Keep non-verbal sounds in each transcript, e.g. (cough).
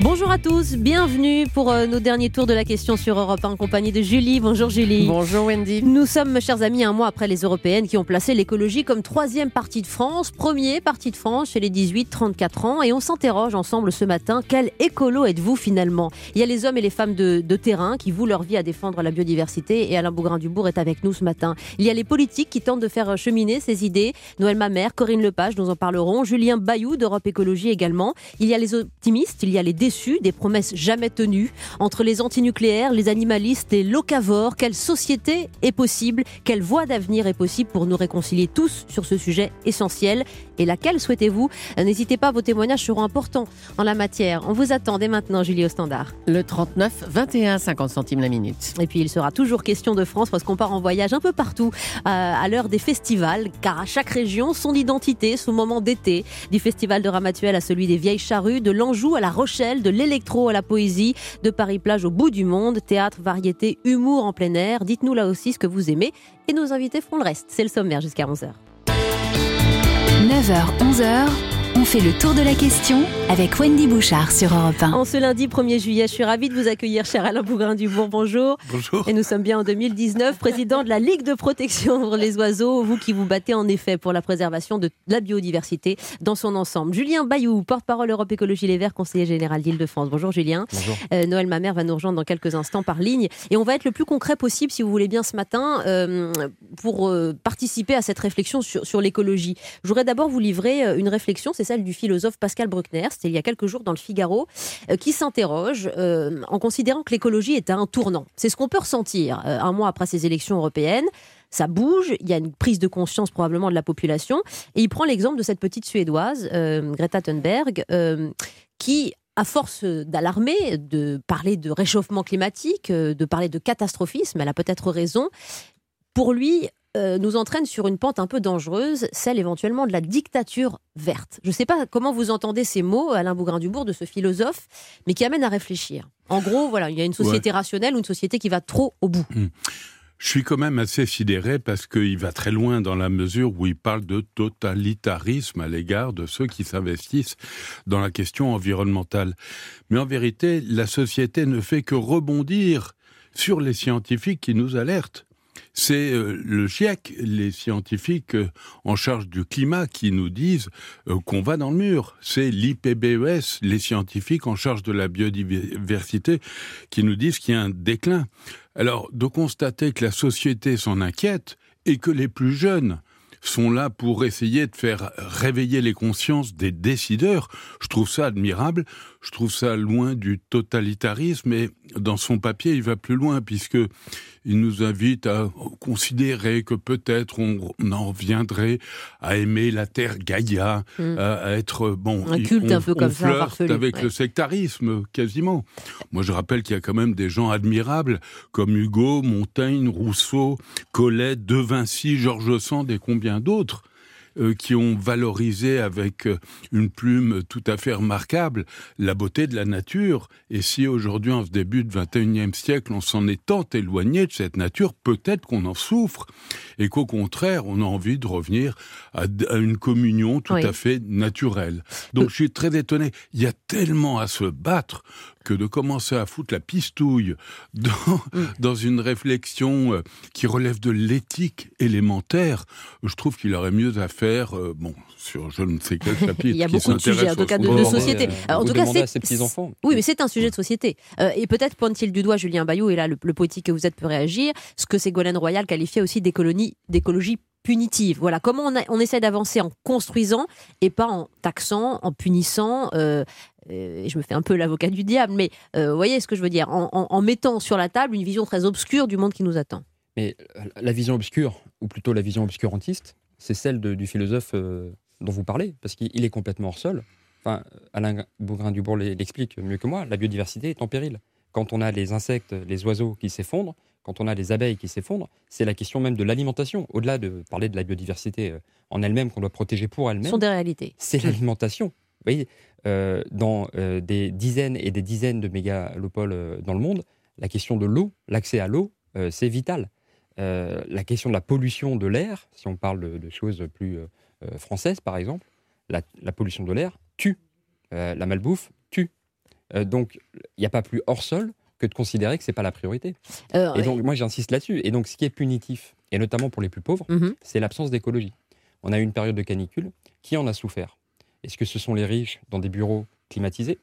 Bonjour à tous, bienvenue pour euh, nos derniers tours de la question sur Europe 1 en compagnie de Julie. Bonjour Julie. Bonjour Wendy. Nous sommes, chers amis, un mois après les européennes qui ont placé l'écologie comme troisième partie de France, premier parti de France chez les 18-34 ans. Et on s'interroge ensemble ce matin, quel écolo êtes-vous finalement? Il y a les hommes et les femmes de, de terrain qui vouent leur vie à défendre la biodiversité et Alain Bougrain-Dubourg est avec nous ce matin. Il y a les politiques qui tentent de faire cheminer ces idées. Noël Mamère, Corinne Lepage, nous en parlerons. Julien Bayou d'Europe Écologie également. Il y a les optimistes, il y a les déçus, des promesses jamais tenues. Entre les antinucléaires, les animalistes, les locavores, quelle société est possible? Quelle voie d'avenir est possible pour nous réconcilier tous sur ce sujet essentiel? Et laquelle souhaitez-vous? N'hésitez pas, vos témoignages seront importants en la matière. On vous attend dès maintenant, Julie au standard. Le 39 21 50 centimes la minute. Et puis il sera toujours question de France parce qu'on part en voyage un peu partout euh, à l'heure des festivals, car à chaque région son identité, son moment d'été, du festival de Ramatuel à celui des Vieilles Charrues, de l'Anjou à la Rochelle, de l'électro à la poésie, de Paris-Plage au bout du monde, théâtre, variété, humour en plein air. Dites-nous là aussi ce que vous aimez et nos invités feront le reste. C'est le sommaire jusqu'à 11h. 9h, 11h, on fait le tour de la question avec Wendy Bouchard sur Europe 1. En ce lundi 1er juillet, je suis ravie de vous accueillir, cher Alain Bougrain-Dubourg. Bonjour. Bonjour. Et nous sommes bien en 2019, président de la Ligue de protection des oiseaux, vous qui vous battez en effet pour la préservation de la biodiversité dans son ensemble. Julien Bayou, porte-parole Europe Écologie Les Verts, conseiller général d'Île-de-France. Bonjour Julien. Bonjour. Euh, Noël Mamère va nous rejoindre dans quelques instants par ligne. Et on va être le plus concret possible, si vous voulez bien, ce matin, euh, pour euh, participer à cette réflexion sur, sur l'écologie. Je voudrais d'abord vous livrer euh, une réflexion, c'est celle du philosophe Pascal Bruckner, c'était il y a quelques jours dans le Figaro, euh, qui s'interroge euh, en considérant que l'écologie est à un tournant. C'est ce qu'on peut ressentir euh, un mois après ces élections européennes. Ça bouge, il y a une prise de conscience probablement de la population. Et il prend l'exemple de cette petite Suédoise, Greta Thunberg, qui à force d'alarmer, de parler de réchauffement climatique, de parler de catastrophisme, elle a peut-être raison, pour lui, euh, nous entraîne sur une pente un peu dangereuse, celle éventuellement de la dictature verte. Je ne sais pas comment vous entendez ces mots, Alain Bougrain-Dubourg, de ce philosophe, mais qui amène à réfléchir. En gros, voilà, il y a une société rationnelle ou une société qui va trop au bout. Je suis quand même assez sidéré parce qu'il va très loin dans la mesure où il parle de totalitarisme à l'égard de ceux qui s'investissent dans la question environnementale. Mais en vérité, la société ne fait que rebondir sur les scientifiques qui nous alertent. C'est euh, le GIEC, les scientifiques euh, en charge du climat, qui nous disent euh, qu'on va dans le mur. C'est l'IPBES, les scientifiques en charge de la biodiversité, qui nous disent qu'il y a un déclin. Alors, de constater que la société s'en inquiète et que les plus jeunes sont là pour essayer de faire réveiller les consciences des décideurs, je trouve ça admirable. Je trouve ça loin du totalitarisme et dans son papier, il va plus loin puisque il nous invite à considérer que peut-être on, en reviendrait à aimer la terre Gaïa, Mm. à, à être bon, Un culte on, un peu comme ça, farfelu, avec ouais. le sectarisme quasiment. Moi, je rappelle qu'il y a quand même des gens admirables comme Hugo, Montaigne, Rousseau, Colette, De Vinci, Georges Sand et combien d'autres euh, qui ont valorisé avec euh, une plume tout à fait remarquable la beauté de la nature. Et si aujourd'hui, en ce début du 21e siècle, on s'en est tant éloigné de cette nature, peut-être qu'on en souffre et qu'au contraire, on a envie de revenir à, une communion tout Oui. à fait naturelle. Donc je suis très étonné. Il y a tellement à se battre que de commencer à foutre la pistouille dans, Mm. dans une réflexion euh, qui relève de l'éthique élémentaire, je trouve qu'il aurait mieux à faire, euh, bon, sur je ne sais quel (laughs) chapitre. Il y a beaucoup de sujets, en tout cas, de, de société. euh, Alors, en tout cas, c'est petits-enfants. Oui, mais c'est un sujet de société. Euh, et peut-être pointe-t-il du doigt, Julien Bayou, et là, le, le politique que vous êtes peut réagir, ce que Ségolène Royal qualifiait aussi d'écologie punitive. Voilà, comment on, a- on essaie d'avancer en construisant et pas en taxant, en punissant. euh, et je me fais un peu l'avocat du diable, mais euh, vous voyez ce que je veux dire, en, en- en mettant sur la table une vision très obscure du monde qui nous attend. Mais euh, la vision obscure, ou plutôt la vision obscurantiste, c'est celle de- du philosophe euh, dont vous parlez, parce qu'il il est complètement hors sol. Enfin, Alain Bougrain-Dubourg l'explique mieux que moi, la biodiversité est en péril. Quand on a les insectes, les oiseaux qui s'effondrent, quand on a les abeilles qui s'effondrent, c'est la question même de l'alimentation. Au-delà de parler de la biodiversité euh, en elle-même, qu'on doit protéger pour Ce elle-même, sont des réalités. c'est l'alimentation. Vous voyez, euh, dans euh, des dizaines et des dizaines de mégalopoles euh, dans le monde, la question de l'eau, l'accès à l'eau, c'est vital. la question de la pollution de l'air, si on parle de, de choses plus françaises par exemple, la, la pollution de l'air tue. La malbouffe tue. Donc, il n'y a pas plus hors sol que de considérer que c'est pas la priorité. Euh, Et donc, moi, j'insiste là-dessus. Et donc, ce qui est punitif, et notamment pour les plus pauvres, mhm. c'est l'absence d'écologie. On a eu une période de canicule. Qui en a souffert Est-ce que ce sont les riches dans des bureaux climatisés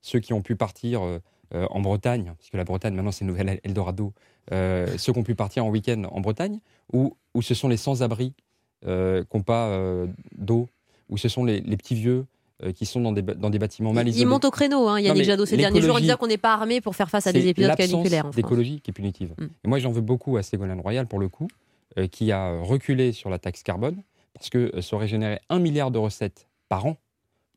Ceux qui ont pu partir euh, euh, en Bretagne, parce que la Bretagne, maintenant, c'est Nouvelle Eldorado. euh, (laughs) ceux qui ont pu partir en week-end en Bretagne Ou, ou ce sont les sans-abri euh, qui n'ont pas d'eau Ou ce sont les, les petits vieux qui sont dans des, dans des bâtiments mal isolés monte au créneau, hein, Yannick Jadot, ces derniers jours, disant qu'on n'est pas armé pour faire face à des c'est épisodes caniculaires France. d'écologie qui est punitive. Mm. Et moi, j'en veux beaucoup à Ségolène Royal, pour le coup, euh, qui a reculé sur la taxe carbone, parce que euh, ça aurait généré un milliard de recettes par an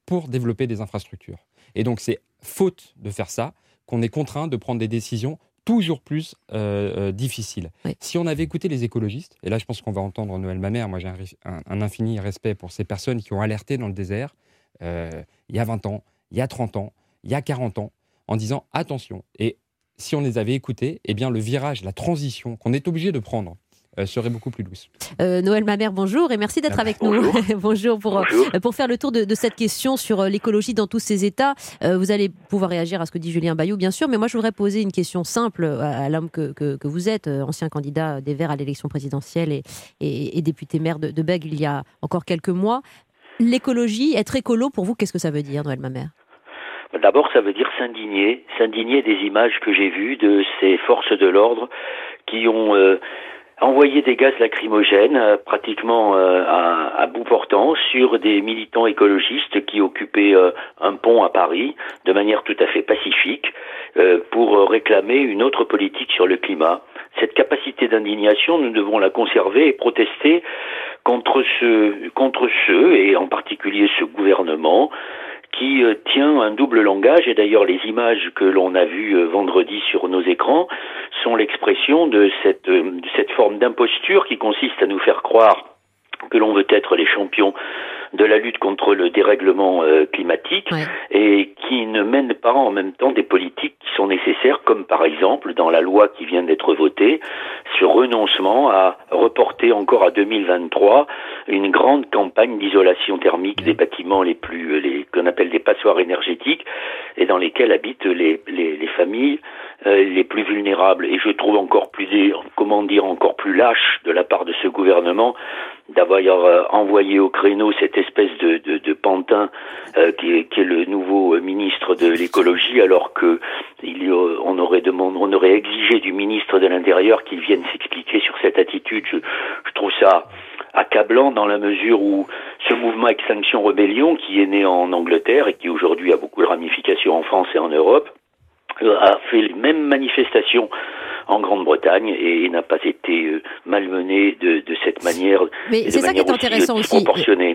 pour développer des infrastructures. Et donc, c'est faute de faire ça qu'on est contraint de prendre des décisions toujours plus euh, euh, difficiles. Oui. Si on avait écouté les écologistes, et là je pense qu'on va entendre Noël Mamère, moi j'ai un, un- un infini respect pour ces personnes qui ont alerté dans le désert euh, il y a 20 ans, il y a 30 ans, il y a 40 ans, en disant attention. Et si on les avait écoutés, eh bien le virage, la transition qu'on est obligé de prendre serait beaucoup plus douce. Euh, Noël Mamère, bonjour et merci d'être Ah, avec nous. (laughs) bonjour pour, euh, Bonjour. pour faire le tour de, de cette question sur euh, l'écologie dans tous ses états. Euh, vous allez pouvoir réagir à ce que dit Julien Bayou, bien sûr, mais moi je voudrais poser une question simple à, à l'homme que, que, que vous êtes, euh, ancien candidat des Verts à l'élection présidentielle et, et, et député maire de, de Bègue il y a encore quelques mois. L'écologie, être écolo, pour vous, qu'est-ce que ça veut dire, Noël Mamère? D'abord, ça veut dire s'indigner, s'indigner des images que j'ai vues de ces forces de l'ordre qui ont euh, envoyé des gaz lacrymogènes euh, pratiquement euh, à, à bout portant sur des militants écologistes qui occupaient euh, un pont à Paris de manière tout à fait pacifique euh, pour euh, réclamer une autre politique sur le climat. Cette capacité d'indignation, nous devons la conserver et protester contre ce, contre ceux, et en particulier ce gouvernement, qui euh, tient un double langage et d'ailleurs les images que l'on a vues euh, vendredi sur nos écrans sont l'expression de cette, euh, de cette forme d'imposture qui consiste à nous faire croire que l'on veut être les champions de la lutte contre le dérèglement euh, climatique Ouais. et qui ne mène pas en même temps des politiques qui sont nécessaires, comme par exemple dans la loi qui vient d'être votée, ce renoncement à reporter encore à 2023 une grande campagne d'isolation thermique des bâtiments les plus, les qu'on appelle des passoires énergétiques, et dans lesquels habitent les, les, les familles euh, les plus vulnérables. Et je trouve encore plus, comment dire, encore plus lâche de la part de ce gouvernement d'avoir envoyé au créneau cette espèce de, de, de pantin euh, qui, est, qui est le nouveau euh, ministre de l'écologie, alors que il on aurait demandé, on aurait exigé du ministre de l'Intérieur qu'il vienne s'expliquer sur cette attitude. Je, je trouve ça accablant dans la mesure où ce mouvement Extinction Rebellion, qui est né en Angleterre et qui aujourd'hui a beaucoup de ramifications en France et en Europe, a fait les mêmes manifestations en Grande-Bretagne et n'a pas été euh, malmené de, de cette manière. Mais c'est ça qui est euh, intéressant aussi.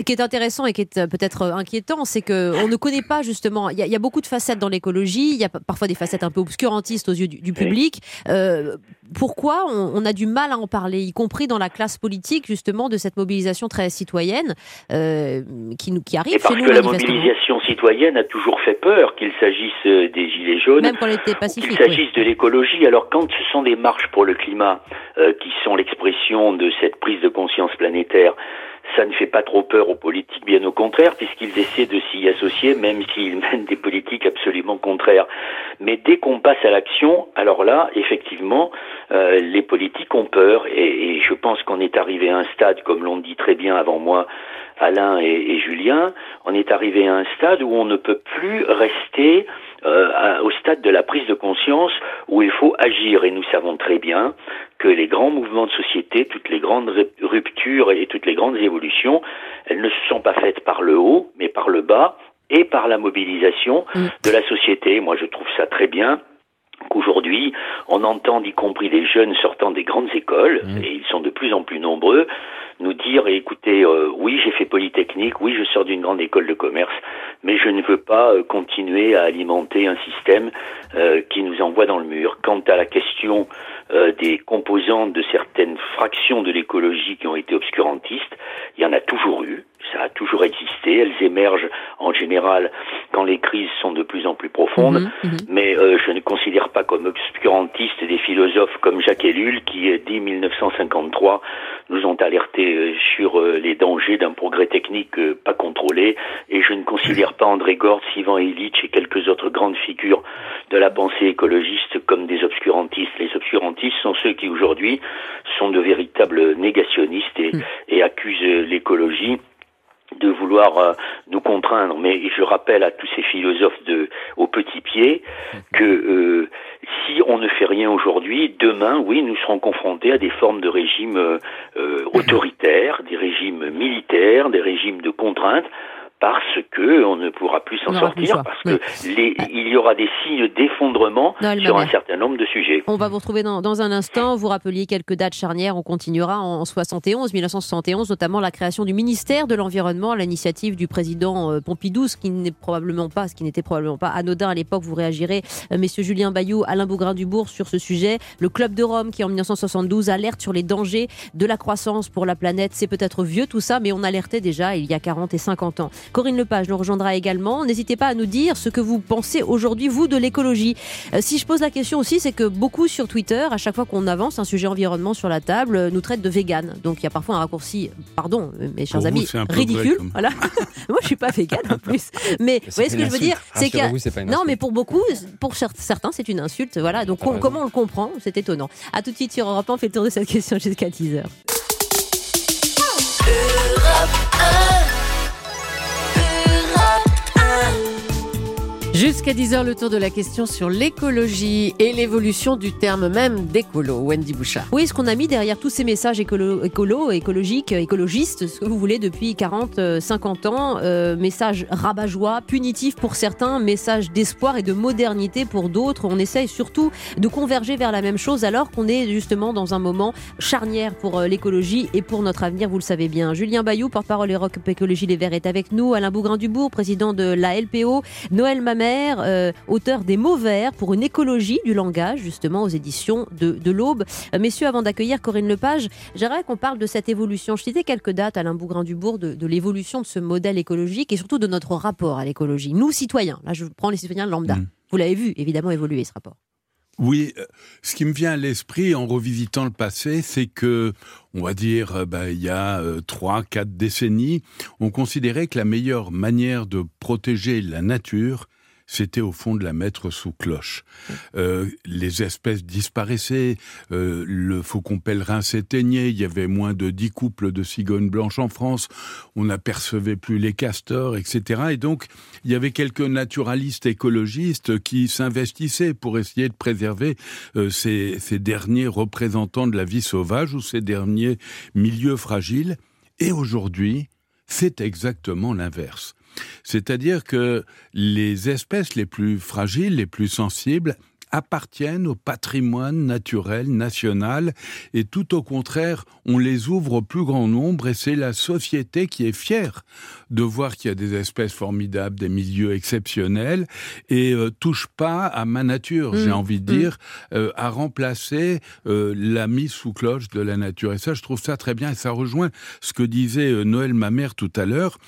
qui est intéressant et qui est euh, peut-être inquiétant, c'est que on ne connaît pas justement. Il y, a- il y a beaucoup de facettes dans l'écologie. Il y a pa- parfois des facettes un peu obscurantistes aux yeux du, du public. Euh, pourquoi on, on a du mal à en parler, y compris dans la classe politique justement de cette mobilisation très citoyenne euh, qui qui arrive Et parce chez nous que la mobilisation citoyenne a toujours fait peur, qu'il s'agisse euh, des gilets jaunes, qu'il s'agisse de l'écologie. Alors quand ce sont des marches pour le climat euh, qui sont l'expression de cette prise de conscience planétaire, ça ne fait pas trop peur aux politiques, bien au contraire, puisqu'ils essaient de s'y associer, même s'ils (laughs) mènent des politiques absolument contraires. Mais dès qu'on passe à l'action, alors là, effectivement, euh, les politiques ont peur, et, et je pense qu'on est arrivé à un stade, comme l'ont dit très bien avant moi Alain et, et Julien, on est arrivé à un stade où on ne peut plus rester euh, à- au stade de la prise de conscience où il faut agir. Et nous savons très bien que les grands mouvements de société, toutes les grandes ru- ruptures et toutes les grandes évolutions, elles ne se sont pas faites par le haut, mais par le bas et par la mobilisation Mm. de la société. Moi, je trouve ça très bien qu'aujourd'hui, on entend, y compris des jeunes sortant des grandes écoles, Mm. et ils sont de plus en plus nombreux, nous dire, écoutez, euh, oui, j'ai fait Polytechnique, oui, je sors d'une grande école de commerce, mais je ne veux pas euh, continuer à alimenter un système euh, qui nous envoie dans le mur. Quant à la question des composantes de certaines fractions de l'écologie qui ont été obscurantistes, il y en a toujours eu ça a toujours existé. Elles émergent en général quand les crises sont de plus en plus profondes. Mhm, mhm. Mais euh, je ne considère pas comme obscurantistes des philosophes comme Jacques Ellul qui, euh, dès 1953, nous ont alertés euh, sur les dangers d'un progrès technique pas contrôlé. Et je ne considère pas André Gortz, Ivan Illich et quelques autres grandes figures de la pensée écologiste comme des obscurantistes. Les obscurantistes sont ceux qui aujourd'hui sont de véritables négationnistes et, mm. et accusent l'écologie de vouloir euh, nous contraindre, mais je rappelle à tous ces philosophes de au petit pied que euh, si on ne fait rien aujourd'hui, demain, oui, nous serons confrontés à des formes de régimes euh, autoritaires, des régimes militaires, des régimes de contrainte parce que on ne pourra plus s'en sortir, parce que les, il y aura des signes d'effondrement sur un certain nombre de sujets. On va vous retrouver dans, dans, un instant. Vous rappeliez quelques dates charnières. On continuera en 71, 1971, notamment la création du ministère de l'environnement à l'initiative du président euh, Pompidou, ce qui n'est probablement pas, ce qui n'était probablement pas anodin à l'époque. Vous réagirez, euh, messieurs Julien Bayou, Alain Bougrain-Dubourg sur ce sujet. Le club de Rome qui en 1972 alerte sur les dangers de la croissance pour la planète. C'est peut-être vieux tout ça, mais on alertait déjà il y a 40 et 50 ans. Corinne Lepage nous rejoindra également. N'hésitez pas à nous dire ce que vous pensez aujourd'hui, vous, de l'écologie. Euh, si je pose la question aussi, c'est que beaucoup sur Twitter, à chaque fois qu'on avance un sujet environnement sur la table, euh, nous traitent de vegan. Donc il y a parfois un raccourci, pardon, euh, mes chers amis, ridicule. voilà. (laughs) Moi, je suis pas vegan en plus. (laughs) Mais vous voyez ce que je veux dire? C'est que non, mais pour beaucoup, pour certains, c'est une insulte. Voilà. Donc comment on le comprend? C'est étonnant. À tout de suite sur Europe 1, on fait le tour de cette question jusqu'à 10 h Jusqu'à 10h, le tour de la question sur l'écologie et l'évolution du terme même d'écolo. Wendy Bouchard. Oui, ce qu'on a mis derrière tous ces messages écolo, écolo écologiques, écologistes, ce que vous voulez, depuis 40, 50 euh, ans. Euh, message rabat-joie, punitif pour certains, message d'espoir et de modernité pour d'autres. On essaye surtout de converger vers la même chose alors qu'on est justement dans un moment charnière pour euh, l'écologie et pour notre avenir, vous le savez bien. Julien Bayou, porte-parole Europe Écologie Les Verts, est avec nous. Alain Bougrain-Dubourg, président de la LPO. Noël Mamet, euh, auteur des mots verts pour une écologie du langage, justement aux éditions de, l'Aube. Euh, messieurs, avant d'accueillir Corinne Lepage, j'aimerais qu'on parle de cette évolution. Je citais quelques dates, Alain Bougrain-Dubourg, de, de l'évolution de ce modèle écologique et surtout de notre rapport à l'écologie. Nous, citoyens, là je prends les citoyens lambda, mmh. vous l'avez vu évidemment évoluer ce rapport. Oui, euh, ce qui me vient à l'esprit en revisitant le passé, c'est que, on va dire, bah, il y a trois, quatre décennies, on considérait que la meilleure manière de protéger la nature, c'était au fond de la mettre sous cloche. Euh, les espèces disparaissaient, euh, le faucon pèlerin s'éteignait, il y avait moins de dix couples de cigognes blanches en France, on n'apercevait plus les castors, etc. Et donc, il y avait quelques naturalistes écologistes qui s'investissaient pour essayer de préserver euh, ces, ces derniers représentants de la vie sauvage ou ces derniers milieux fragiles. Et aujourd'hui, c'est exactement l'inverse. C'est-à-dire que les espèces les plus fragiles, les plus sensibles, appartiennent au patrimoine naturel national et tout au contraire, on les ouvre au plus grand nombre et c'est la société qui est fière de voir qu'il y a des espèces formidables, des milieux exceptionnels et euh, touche pas à ma nature, j'ai mmh. envie de mmh. dire, euh, à remplacer euh, la mise sous cloche de la nature. Et ça, je trouve ça très bien et ça rejoint ce que disait Noël, ma mère, tout à l'heure.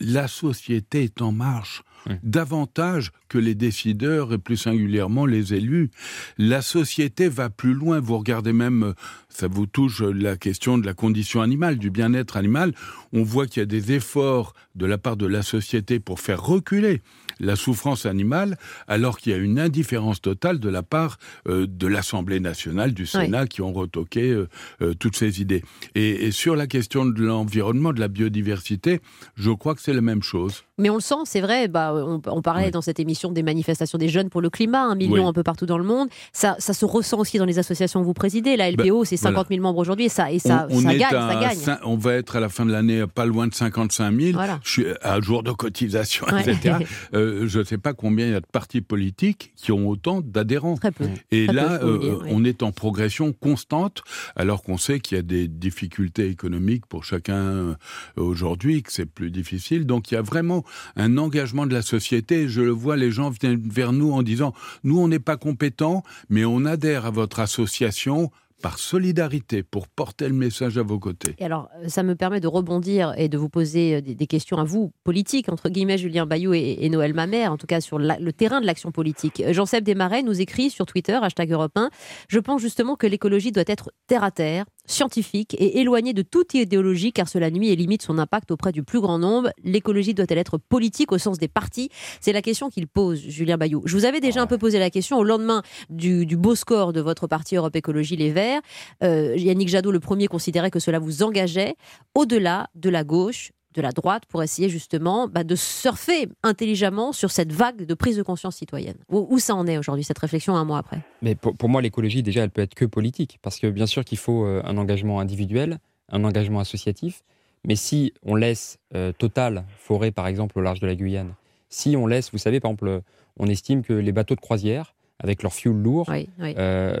La société est en marche davantage que les décideurs et plus singulièrement les élus. La société va plus loin. Vous regardez même, ça vous touche la question de la condition animale, du bien-être animal. On voit qu'il y a des efforts de la part de la société pour faire reculer la souffrance animale, alors qu'il y a une indifférence totale de la part euh, de l'Assemblée nationale, du Sénat, qui ont retoqué euh, euh, toutes ces idées. Et, sur la question de l'environnement, de la biodiversité, je crois que c'est la même chose. Mais on le sent, c'est vrai. Bah, on, parlait dans cette émission des manifestations des jeunes pour le climat, un million un peu partout dans le monde. Ça, ça, se ressent aussi dans les associations que vous présidez. La LPO, bah, c'est 50 000 membres aujourd'hui et ça, et ça, on, gagne, ça gagne. On va être à la fin de l'année pas loin de 55 000. Je suis à jour de cotisation, etc. (laughs) que je ne sais pas combien il y a de partis politiques qui ont autant d'adhérents. Très peu. Et Très peu, là, vous euh, dire, oui. on est en progression constante, alors qu'on sait qu'il y a des difficultés économiques pour chacun euh, aujourd'hui, que c'est plus difficile. Donc il y a vraiment un engagement de la société. Je le vois, les gens viennent vers nous en disant, nous, on n'est pas compétents, mais on adhère à votre association par solidarité pour porter le message à vos côtés. Et alors, euh, ça me permet de rebondir et de vous poser euh, des, questions à vous, politiques, entre guillemets, Julien Bayou et, Noël Mamère, en tout cas sur le terrain de l'action politique. Euh, Jean-Seb Desmarais nous écrit sur Twitter, hashtag Europe 1, Je pense justement que l'écologie doit être terre à terre, scientifique et éloignée de toute idéologie, car cela nuit et limite son impact auprès du plus grand nombre. L'écologie doit-elle être politique au sens des partis? C'est la question qu'il pose, Julien Bayou. Je vous avais déjà un peu posé la question au lendemain du, beau score de votre parti Europe Écologie Les Verts. Euh, Yannick Jadot, le premier, considérait que cela vous engageait au-delà de la gauche, de la droite, pour essayer justement bah, de surfer intelligemment sur cette vague de prise de conscience citoyenne. Où, où ça en est aujourd'hui, cette réflexion, un mois après? Mais pour, pour moi, l'écologie, déjà, elle peut être que politique. Parce que bien sûr qu'il faut euh, un engagement individuel, un engagement associatif. Mais si on laisse euh, Total forer, par exemple, au large de la Guyane, si on laisse, vous savez, par exemple, on estime que les bateaux de croisière, avec leur fuel lourd, Oui, oui. euh,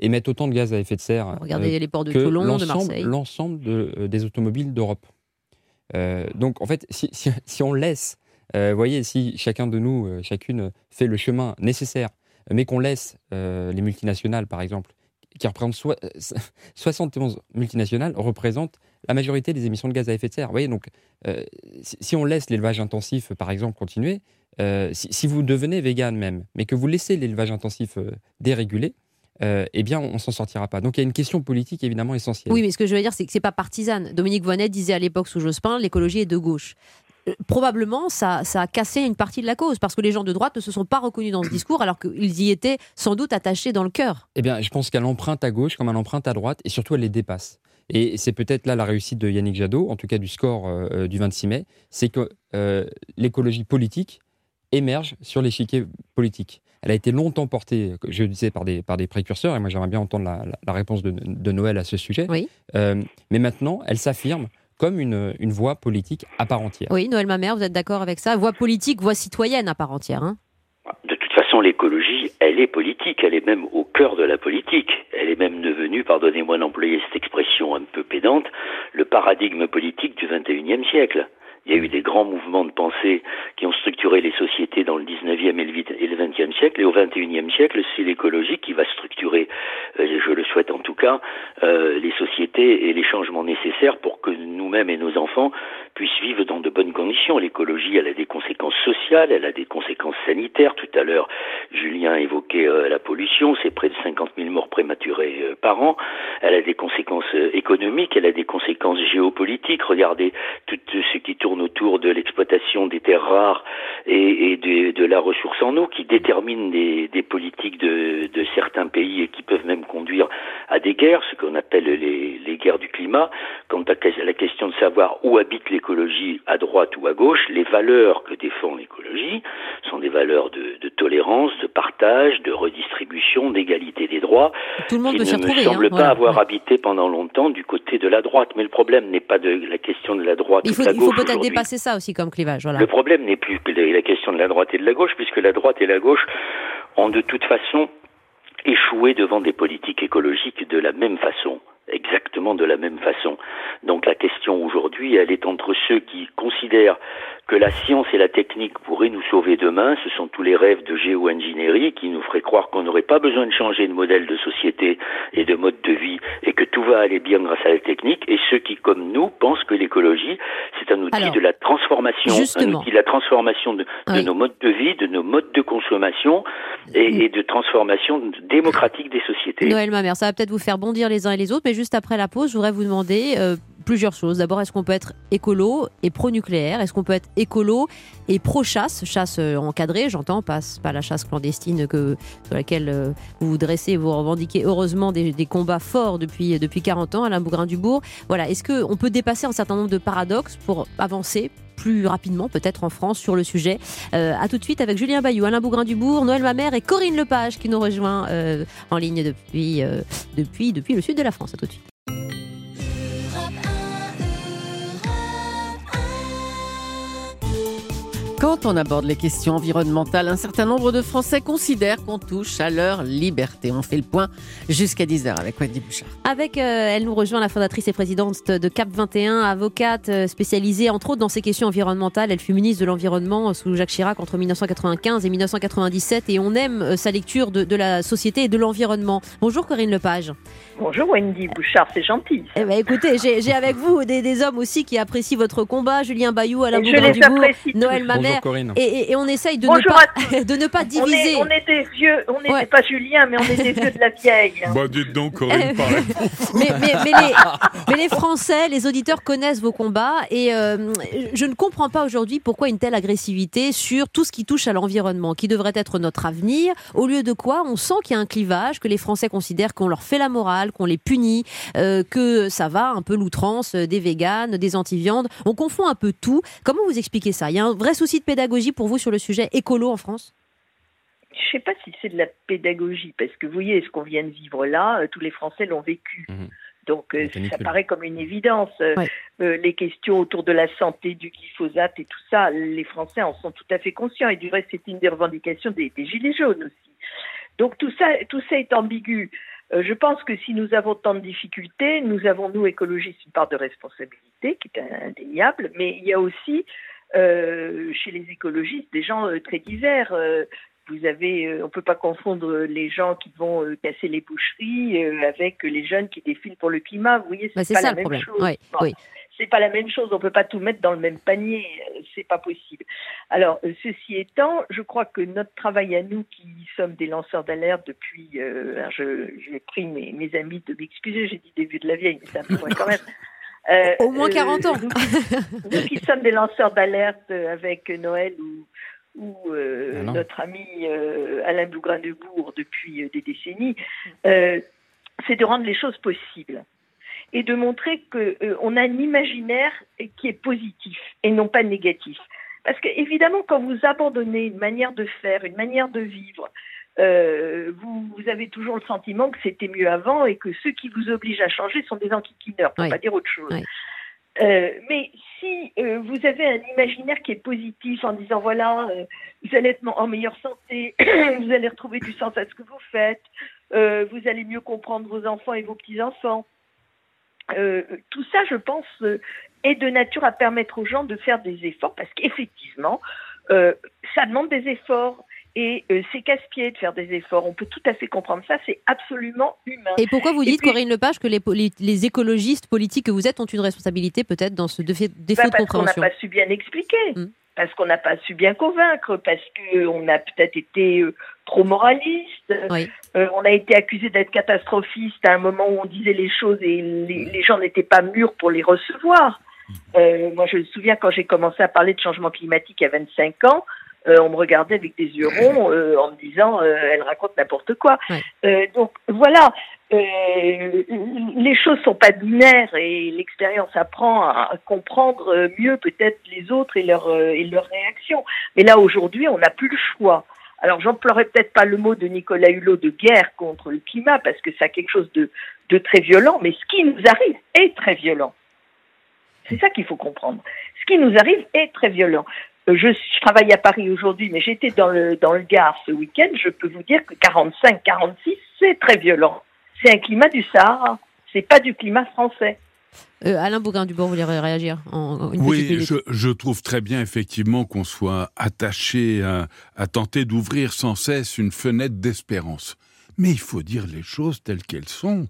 émettent autant de gaz à effet de serre Regardez euh, les ports de que Toulon, de l'ensemble Marseille. l'ensemble de- des automobiles d'Europe. Euh, donc, en fait, (laughs) si, on laisse, euh, vous voyez, si chacun de nous, euh, chacune, fait le chemin nécessaire, mais qu'on laisse les multinationales, par exemple, qui représentent soi- euh, (laughs) 71 multinationales, représentent la majorité des émissions de gaz à effet de serre. Vous voyez, donc, si, on laisse l'élevage intensif, par exemple, continuer, si, si vous devenez vegan même, mais que vous laissez l'élevage intensif euh, dérégulé, euh, eh bien, on s'en sortira pas. Donc, il y a une question politique évidemment essentielle. Oui, mais ce que je veux dire, c'est que c'est pas partisane. Dominique Voynet disait à l'époque sous Jospin, l'écologie est de gauche. Euh, Probablement, ça, ça a cassé une partie de la cause, parce que les gens de droite ne se sont pas reconnus dans ce (coughs) discours, alors qu'ils y étaient sans doute attachés dans le cœur. Eh bien, je pense qu'elle emprunte à gauche comme elle emprunte à droite, et surtout, elle les dépasse. Et c'est peut-être là la réussite de Yannick Jadot, en tout cas du score euh, du 26 mai, c'est que l'écologie politique émerge sur l'échiquier politique. Elle a été longtemps portée, je le disais, par des, par des précurseurs, et moi j'aimerais bien entendre la, la- la réponse de, de Noël à ce sujet. Oui. Euh, mais maintenant, elle s'affirme comme une, une voie politique à part entière. Oui, Noël Mamère, vous êtes d'accord avec ça? Voix politique, voix citoyenne à part entière. hein? De toute façon, l'écologie, elle est politique, elle est même au cœur de la politique. Elle est même devenue, pardonnez-moi d'employer cette expression un peu pédante, le paradigme politique du XXIe siècle. Il y a eu des grands mouvements de pensée qui ont structuré les sociétés dans le 19e et le vit- et le 20e siècle. Et au 21e siècle, c'est l'écologie qui va structurer, euh, je le souhaite en tout cas, euh, les sociétés et les changements nécessaires pour que nous-mêmes et nos enfants puissent vivre dans de bonnes conditions. L'écologie, elle a des conséquences sociales, elle a des conséquences sanitaires. Tout à l'heure, Julien évoquait euh, la pollution, c'est près de 50 000 morts prématurées par an. Elle a des conséquences économiques, elle a des conséquences géopolitiques. Regardez tout ce qui tourne autour de l'exploitation des terres rares et, et de, de la ressource en eau qui détermine des, des politiques de, de certains pays et qui peuvent même conduire à des guerres, ce qu'on appelle les, les guerres du climat. Quant à la question de savoir où habite l'écologie, à droite ou à gauche, les valeurs que défend l'écologie sont des valeurs de, de tolérance, de partage, de redistribution, d'égalité des droits, Tout le monde qui peut s'y ne me semble hein, pas voilà. avoir habité pendant longtemps du côté de la droite. Mais le problème n'est pas de la question de la droite Il ou de la il faut gauche peut-être. Dépasser ça aussi comme clivage. Voilà. Le problème n'est plus que la question de la droite et de la gauche, puisque la droite et la gauche ont de toute façon échoué devant des politiques écologiques de la même façon, exactement de la même façon. Donc la question aujourd'hui, elle est entre ceux qui considèrent que la science et la technique pourraient nous sauver demain, ce sont tous les rêves de géo-ingénierie qui nous feraient croire qu'on n'aurait pas besoin de changer de modèle de société et de mode de vie et que tout va aller bien grâce à la technique, et ceux qui, comme nous, pensent que l'écologie, c'est un outil Alors, de la transformation, un justement. outil de la transformation de, nos modes de vie, de nos modes de consommation et, et de transformation démocratique des sociétés. Noël Mamère, ça va peut-être vous faire bondir les uns et les autres, mais juste après la pause, je voudrais vous demander euh, plusieurs choses. D'abord, est-ce qu'on peut être écolo et pro-nucléaire? Est-ce qu'on peut être écolo et pro-chasse Chasse euh, encadrée, j'entends, pas, pas la chasse clandestine que, sur laquelle euh, vous vous dressez, vous revendiquez heureusement des, combats forts depuis, depuis 40 ans, Alain Bougrain-Dubourg. Voilà, est-ce qu'on peut dépasser un certain nombre de paradoxes pour avancer plus rapidement, peut-être en France, sur le sujet? Euh, à tout de suite avec Julien Bayou, Alain Bougrain-Dubourg, Noël Mamère et Corinne Lepage qui nous rejoint euh, en ligne depuis, euh, depuis, depuis le sud de la France. À tout de suite. Quand on aborde les questions environnementales, un certain nombre de Français considèrent qu'on touche à leur liberté. On fait le point jusqu'à 10h avec Wendy Bouchard. Avec, euh, elle nous rejoint la fondatrice et présidente de Cap 21, avocate euh, spécialisée entre autres dans ces questions environnementales. Elle fut ministre de l'Environnement sous Jacques Chirac entre 1995 et 1997 et on aime euh, sa lecture de, de la société et de l'environnement. Bonjour Corinne Lepage. Bonjour Wendy Bouchard, c'est gentil. Eh ben, écoutez, j'ai avec vous des, des hommes aussi qui apprécient votre combat. Julien Bayou, Alain Et je les Bougrain-Dubourg, apprécie tous. Noël Mamère. Bonjour Corinne. Et, et- et on essaye de ne, pas, (laughs) de ne pas On diviser. est, on est des vieux, on n'est Ouais. pas Julien, mais on est des vieux de la vieille. (laughs) Bah, dites donc, Corinne, pareil. (laughs) mais, mais, mais les, mais les Français, les auditeurs connaissent vos combats et euh, je ne comprends pas aujourd'hui pourquoi une telle agressivité sur tout ce qui touche à l'environnement, qui devrait être notre avenir, au lieu de quoi on sent qu'il y a un clivage, que les Français considèrent qu'on leur fait la morale, qu'on les punit, euh, que ça va un peu l'outrance euh, des véganes, des anti-viandes. On confond un peu tout. Comment vous expliquez ça? Il y a un vrai souci de pédagogie pour vous sur le sujet écolo en France Je sais pas si c'est de la pédagogie, parce que vous voyez, ce qu'on vient de vivre là, euh, tous les Français l'ont vécu. Mhm. Donc euh, ça paraît comme une évidence. Euh, Ouais. euh, les questions autour de la santé, du glyphosate et tout ça, les Français en sont tout à fait conscients. Et du reste, c'est une des revendications des, des Gilets jaunes aussi. Donc tout ça, tout ça est ambigu. Euh, je pense que si nous avons tant de difficultés, nous avons, nous, écologistes, une part de responsabilité qui est indéniable, mais il y a aussi euh, chez les écologistes des gens euh, très divers. Euh, vous avez, euh, on peut pas confondre les gens qui vont euh, casser les boucheries euh, avec les jeunes qui défilent pour le climat. Vous voyez, Bah, c'est C'est pas ça la le même problème. chose. Oui, Bon, oui. c'est pas la même chose. On peut pas tout mettre dans le même panier. Euh, C'est pas possible. Alors, euh, ceci étant, je crois que notre travail à nous, qui sommes des lanceurs d'alerte depuis, euh, je prie mes, mes amis de m'excuser, j'ai dit début de la vieille, mais c'est un peu quand même. (laughs) Euh, Au moins 40 ans. (laughs) Nous, nous qui sommes des lanceurs d'alerte euh, avec Noël ou, ou euh, Alain. notre ami euh, Alain Bougrain-Dubourg depuis euh, des décennies, euh, c'est de rendre les choses possibles et de montrer que euh, on a un imaginaire qui est positif et non pas négatif. Parce que évidemment, quand vous abandonnez une manière de faire, une manière de vivre, euh, vous, vous avez toujours le sentiment que c'était mieux avant et que ceux qui vous obligent à changer sont des antiquineurs, pour Oui. pas dire autre chose. Oui. Euh, mais si euh, vous avez un imaginaire qui est positif en disant voilà, euh, vous allez être en meilleure santé, (clears throat) vous allez retrouver du sens à ce que vous faites, vous allez mieux comprendre vos enfants et vos petits-enfants. Tout ça, je pense, est de nature à permettre aux gens de faire des efforts parce qu'effectivement, ça demande des efforts et euh, c'est casse-pied de faire des efforts. On peut tout à fait comprendre ça, c'est absolument humain. Et pourquoi vous Et dites, puis- Corinne Lepage, que les, poli- les écologistes politiques que vous êtes ont une responsabilité peut-être dans ce défa- défaut Bah, de parce qu'on n'a compréhension pas su bien expliquer, Mm. parce qu'on n'a pas su bien convaincre, parce qu'on a peut-être été euh, trop moraliste. Oui. Euh, on a été accusé d'être catastrophiste à un moment où on disait les choses et les, les gens n'étaient pas mûrs pour les recevoir. Euh, moi, je me souviens quand j'ai commencé à parler de changement climatique il y a 25 ans, euh, on me regardait avec des yeux ronds euh, en me disant euh, elle raconte n'importe quoi. Ouais. Euh, donc voilà, euh, les choses sont pas binaires et l'expérience apprend à, comprendre mieux peut-être les autres et leurs euh, et leurs réactions. Mais là aujourd'hui, on n'a plus le choix. Alors j'emploierai peut-être pas le mot de Nicolas Hulot de guerre contre le climat parce que ça a quelque chose de, de très violent, mais ce qui nous arrive est très violent. C'est ça qu'il faut comprendre. Ce qui nous arrive est très violent. Je, je travaille à Paris aujourd'hui, mais j'étais dans le, dans le Gard ce week-end. Je peux vous dire que 45, 46, c'est très violent. C'est un climat du Sahara. C'est pas du climat français. Euh, Alain voulez ré- réagir en, en une Oui, je trouve très bien effectivement qu'on soit attaché à, à tenter d'ouvrir sans cesse une fenêtre d'espérance. Mais il faut dire les choses telles qu'elles sont.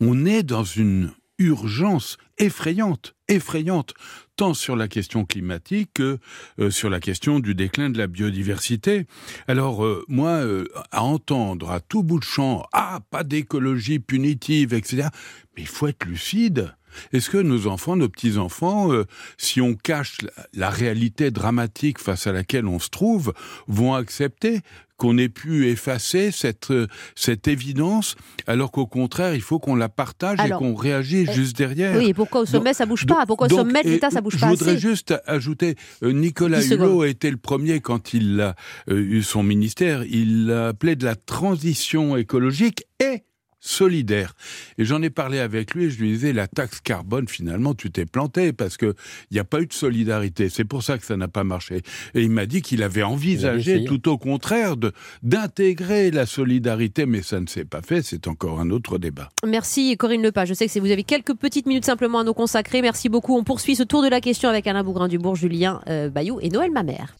On est dans une urgence effrayante, effrayante, tant sur la question climatique que euh, sur la question du déclin de la biodiversité. Alors euh, moi, euh, à entendre à tout bout de champ, ah, pas d'écologie punitive, etc. Mais il faut être lucide. Est-ce que nos enfants, nos petits-enfants, euh, si on cache la, la réalité dramatique face à laquelle on se trouve, vont accepter qu'on ait pu effacer cette, euh, cette évidence, alors qu'au contraire, il faut qu'on la partage Alors, et qu'on réagisse euh, juste derrière? Oui, et pourquoi au sommet ça bouge Donc- pas Pourquoi au donc, sommet de l'État ça bouge je pas voudrais assez? juste ajouter, Nicolas 10 secondes. Hulot a été le premier quand il a eu son ministère, il l'a appelé de la transition écologique et solidaire. Et j'en ai parlé avec lui et je lui disais, la taxe carbone, finalement, tu t'es planté parce que il n'y a pas eu de solidarité. C'est pour ça que ça n'a pas marché. Et il m'a dit qu'il avait envisagé, tout au contraire, de, d'intégrer la solidarité, mais ça ne s'est pas fait. C'est encore un autre débat. Merci Corinne Lepage. Je sais que vous avez quelques petites minutes simplement à nous consacrer. Merci beaucoup. On poursuit ce tour de la question avec Alain Bougrain-Dubourg, Julien euh, Bayou et Noël Mamère.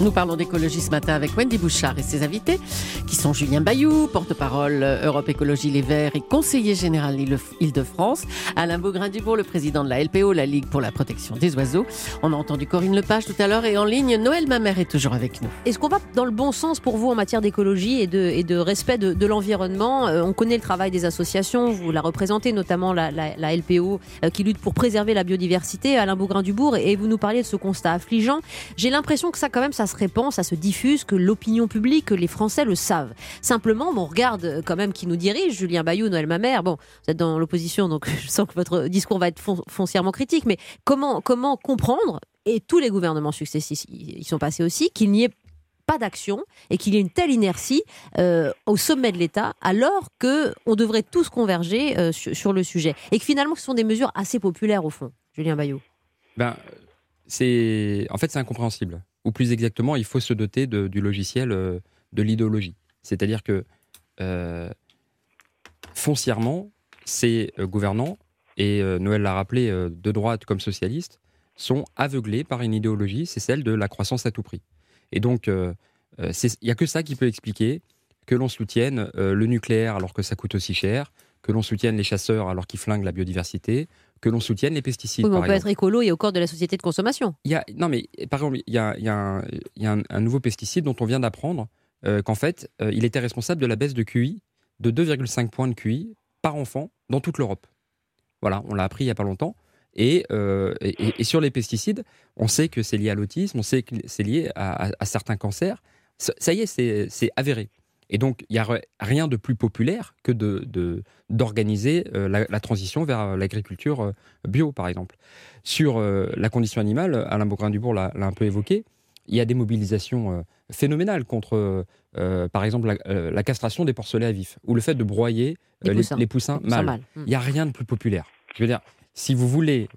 Nous parlons d'écologie ce matin avec Wendy Bouchard et ses invités, qui sont Julien Bayou, porte-parole Europe Écologie Les Verts et conseiller général Île-de-France, Alain Beaugrain-Dubourg, le président de la LPO, la Ligue pour la protection des oiseaux. On a entendu Corinne Lepage tout à l'heure et en ligne, Noël Mamère est toujours avec nous. Est-ce qu'on va dans le bon sens pour vous en matière d'écologie et de, respect de, l'environnement? Euh, On connaît le travail des associations, vous la représentez, notamment la, LPO, euh, qui lutte pour préserver la biodiversité, Alain Beaugrain-Dubourg, et vous nous parliez de ce constat affligeant. J'ai l'impression que ça, quand même, ça se répand, ça se diffuse, que l'opinion publique, que les Français le savent. Simplement, on regarde quand même qui nous dirige, Julien Bayou, Noël Mamère. Bon, vous êtes dans l'opposition, donc (laughs) je sens que votre discours va être foncièrement critique, mais comment, comment comprendre, et tous les gouvernements successifs y sont passés aussi, qu'il n'y ait pas d'action et qu'il y ait une telle inertie euh, au sommet de l'État, alors que on devrait tous converger euh, sur, le sujet? Et que finalement ce sont des mesures assez populaires au fond. Julien Bayou. Ben, c'est en fait c'est incompréhensible ou plus exactement, il faut se doter du logiciel euh, de l'idéologie. C'est-à-dire que euh, foncièrement, ces euh, gouvernants, et Noël l'a rappelé, de droite comme socialiste, sont aveuglés par une idéologie, c'est celle de la croissance à tout prix. Et donc, il n'y a que ça qui peut expliquer que l'on soutienne le nucléaire alors que ça coûte aussi cher, que l'on soutienne les chasseurs alors qu'ils flinguent la biodiversité, que l'on soutienne les pesticides. on peut être écolo et au corps de la société de consommation. Il y a, non, mais par exemple, il y a, il y a, un, nouveau pesticide dont on vient d'apprendre euh, qu'en fait, euh, il était responsable de la baisse de QI de 2,5 points de QI par enfant dans toute l'Europe. Voilà, on l'a appris il n'y a pas longtemps. Euh, et, et, sur les pesticides, on sait que c'est lié à l'autisme, on sait que c'est lié à, à, certains cancers. Ça y est, c'est avéré. Et donc, il n'y a rien de plus populaire que d'organiser de, euh, la, transition vers euh, l'agriculture euh, bio, par exemple. Sur la condition animale, Alain Beaugrain-Dubourg l'a un peu évoqué, il y a des mobilisations phénoménales contre, par exemple, la, castration des porcelets à vif, ou le fait de broyer les poussins, mâles. Il n'y a rien de plus populaire. Je veux dire, si vous voulez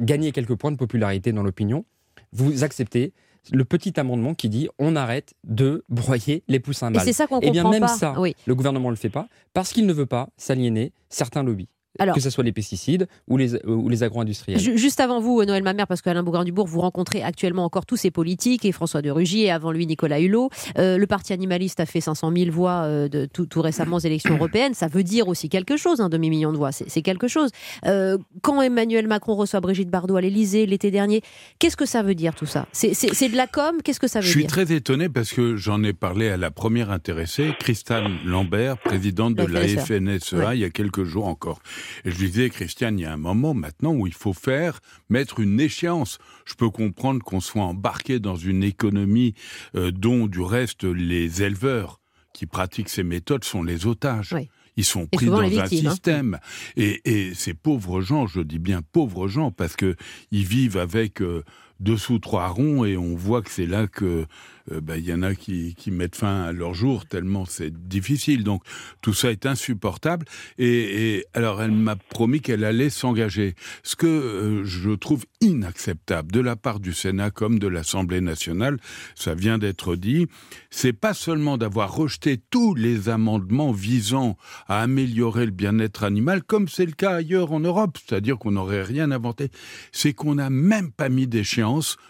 gagner quelques points de popularité dans l'opinion, vous acceptez le petit amendement qui dit on arrête de broyer les poussins mâles. Et c'est ça qu'on comprend bien même ça, le gouvernement ne le fait pas parce qu'il ne veut pas s'aliéner certains lobbies que ce soit les pesticides ou les, ou les agro-industriels. Juste avant vous, Noël Mamère, parce qu'Alain Bougrain-Dubourg, vous rencontrez actuellement encore tous ces politiques, et François de Rugy, et avant lui Nicolas Hulot. Euh, le Parti animaliste a fait 500 000 voix euh, de, tout, récemment aux élections (coughs) européennes. Ça veut dire aussi quelque chose, un demi-million de voix, c'est quelque chose. Euh, quand Emmanuel Macron reçoit Brigitte Bardot à l'Elysée l'été dernier, qu'est-ce que ça veut dire tout ça? C'est de la com? Qu'est-ce que ça veut dire Je suis très étonné parce que j'en ai parlé à la première intéressée, Christine Lambert, présidente de la, FNSEA, il y a quelques jours encore. Et je lui disais, Christiane, il y a un moment maintenant où il faut faire, mettre une échéance. Je peux comprendre qu'on soit embarqué dans une économie euh, dont, du reste, les éleveurs qui pratiquent ces méthodes sont les otages. Ils sont pris dans un hein. système. Et, et, ces pauvres gens, je dis bien pauvres gens, parce que ils vivent avec euh, deux sous trois ronds et on voit que c'est là que euh, ben, il y en a qui, mettent fin à leur jour tellement c'est difficile. Donc tout ça est insupportable. Et, et alors elle m'a promis qu'elle allait s'engager. Ce que euh, je trouve inacceptable de la part du Sénat comme de l'Assemblée nationale, ça vient d'être dit, c'est pas seulement d'avoir rejeté tous les amendements visant à améliorer le bien-être animal, comme c'est le cas ailleurs en Europe, c'est-à-dire qu'on n'aurait rien inventé, c'est qu'on n'a même pas mis d'échéance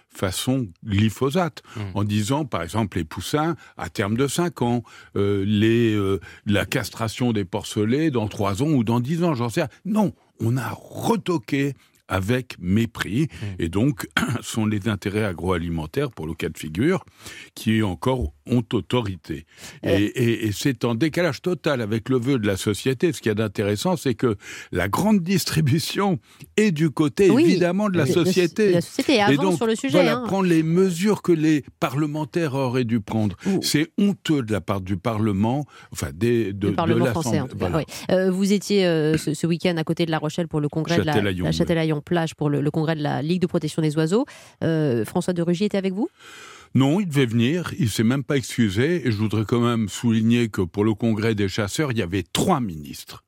façon glyphosate, mmh. en disant, par exemple, les poussins à terme de 5 ans, euh, les, euh, la castration des porcelets dans 3 ans ou dans 10 ans, j'en sais rien. Non, on a retoqué avec mépris. Mmh. Et donc, (clears throat) sont les intérêts agroalimentaires, pour le cas de figure, qui encore ont autorité. Euh. Et, et c'est en décalage total avec le vœu de la société. Ce qui est intéressant, c'est que la grande distribution est du côté, Oui, évidemment, de la de- société. de la société Et avance donc, sur le sujet. Voilà, hein. prendre les mesures que les parlementaires auraient dû prendre. C'est honteux de la part du Parlement, enfin des, de, du de Parlement l'Assemblée. français, en tout cas. Voilà. oui. Euh, vous étiez euh, ce, ce week-end à côté de La Rochelle pour le congrès de la, la. Châtelaillon-Plage pour le, le congrès de la Ligue de protection des oiseaux. Euh, François de Rugy était avec vous? Non, il devait venir, il s'est même pas excusé, et je voudrais quand même souligner que pour le congrès des chasseurs, il y avait trois ministres.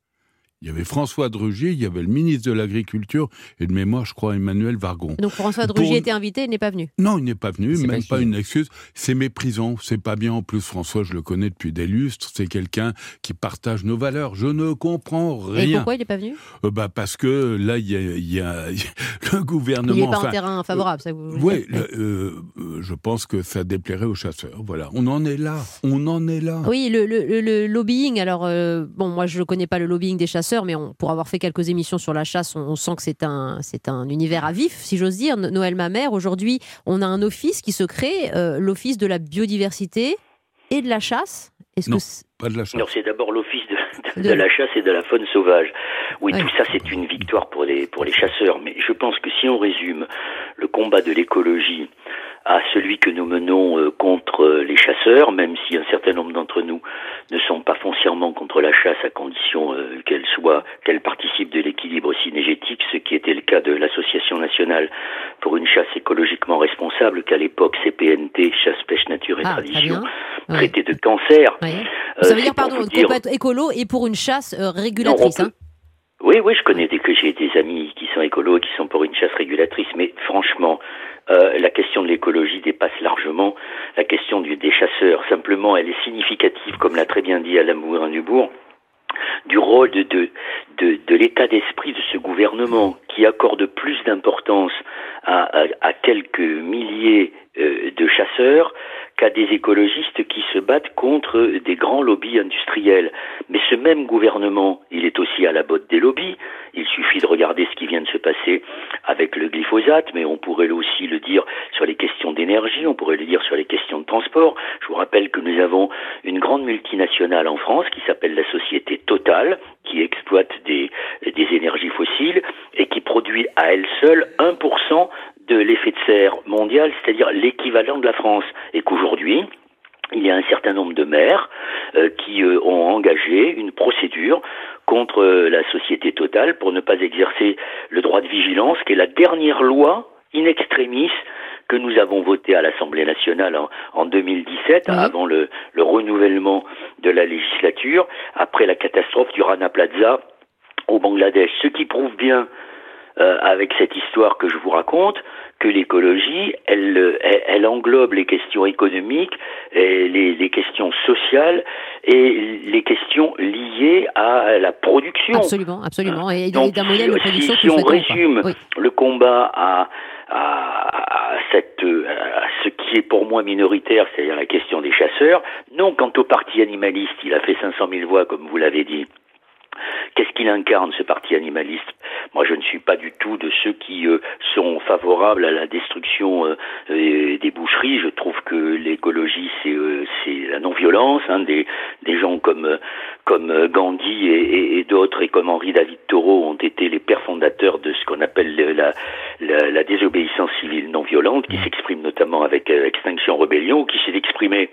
Il y avait François de Rugy, il y avait le ministre de l'Agriculture, et de mémoire, je crois, Emmanuel Vargon. Donc François de Pour était invité, il n'est pas venu. Non, il n'est pas venu, même pas une excuse. C'est méprisant, c'est pas bien. En plus, François, je le connais depuis des lustres. C'est quelqu'un qui partage nos valeurs. Je ne comprends Et rien. pourquoi il n'est pas venu? Euh, bah parce que là, il y a, il y a- il y a le gouvernement. Il n'est pas enfin, en terrain favorable, ça vous oui, euh, euh, je pense que ça déplairait aux chasseurs. Voilà, on en est là, on en est là. Oui, le, le- le- le lobbying. Alors, euh, bon, moi, je ne connais pas le lobbying des chasseurs, mais on, pour avoir fait quelques émissions sur la chasse, on, on sent que c'est un, c'est un univers à vif, si j'ose dire. No- Noël Mamère, aujourd'hui, on a un office qui se crée, euh, l'office de la biodiversité et de la chasse. Est-ce Non. que c'est- Pas de la chasse. Alors c'est d'abord l'office de, de, De- de la chasse et de la faune sauvage. Oui, Ouais. tout ça c'est une victoire pour les pour les chasseurs, mais je pense que si on résume le combat de l'écologie à celui que nous menons euh, contre euh, les chasseurs, même si un certain nombre d'entre nous ne sont pas foncièrement contre la chasse à condition euh, qu'elle soit qu'elle participe de l'équilibre synergétique, ce qui était le cas de l'Association nationale pour une chasse écologiquement responsable qu'à l'époque CPNT, chasse pêche nature et Ah, tradition. Ouais. traité de cancer. Ouais. Euh, Ça veut dire, pardon, dire- écolo et pour une chasse euh, régulatrice. Non, hein. Oui, oui, je connais des que j'ai des amis qui sont écolos et qui sont pour une chasse régulatrice, mais franchement, euh, la question de l'écologie dépasse largement la question du, des chasseurs. Simplement, elle est significative, comme l'a très bien dit Alain Bougrain-Dubourg, du rôle de, de, de, l'état d'esprit de ce gouvernement qui accorde plus d'importance à, à, à quelques milliers de chasseurs qu'à des écologistes qui se battent contre des grands lobbies industriels. Mais ce même gouvernement, il est aussi à la botte des lobbies. Il suffit de regarder ce qui vient de se passer avec le glyphosate, mais on pourrait aussi le dire sur les questions d'énergie, on pourrait le dire sur les questions de transport. Je vous rappelle que nous avons une grande multinationale en France qui s'appelle la société Total, qui exploite des, des énergies fossiles et qui produit à elle seule 1% de l'effet de serre mondial, c'est-à-dire l'équivalent de la France, et qu'aujourd'hui, il y a un certain nombre de maires euh, qui euh, ont engagé une procédure contre euh, la société Total pour ne pas exercer le droit de vigilance, qui est la dernière loi in extremis que nous avons votée à l'Assemblée nationale en, en 2017, Oui. avant le, le renouvellement de la législature, après la catastrophe du Rana Plaza au Bangladesh. Ce qui prouve bien euh, avec cette histoire que je vous raconte, que l'écologie, elle, euh, elle, elle englobe les questions économiques, et les, les questions sociales et les questions liées à la production. Absolument, absolument. Et, Donc, d'un modèle de si- production si, nous on résume Oui. le combat à, à, à cette, à ce qui est pour moi minoritaire, c'est-à-dire la question des chasseurs, non, quant au parti animaliste, il a fait 500 000 voix, comme vous l'avez dit. Qu'est-ce qu'il incarne, ce parti animaliste? Moi, je ne suis pas du tout de ceux qui euh, sont favorables à la destruction euh, des boucheries. Je trouve que l'écologie, c'est euh, la non-violence. Hein, des, des gens comme euh, comme euh, Gandhi et, et- et d'autres, et comme Henri David Thoreau, ont été les pères fondateurs de ce qu'on appelle le- la, la, la désobéissance civile non violente, qui s'exprime notamment avec euh, Extinction Rebellion, qui s'est exprimée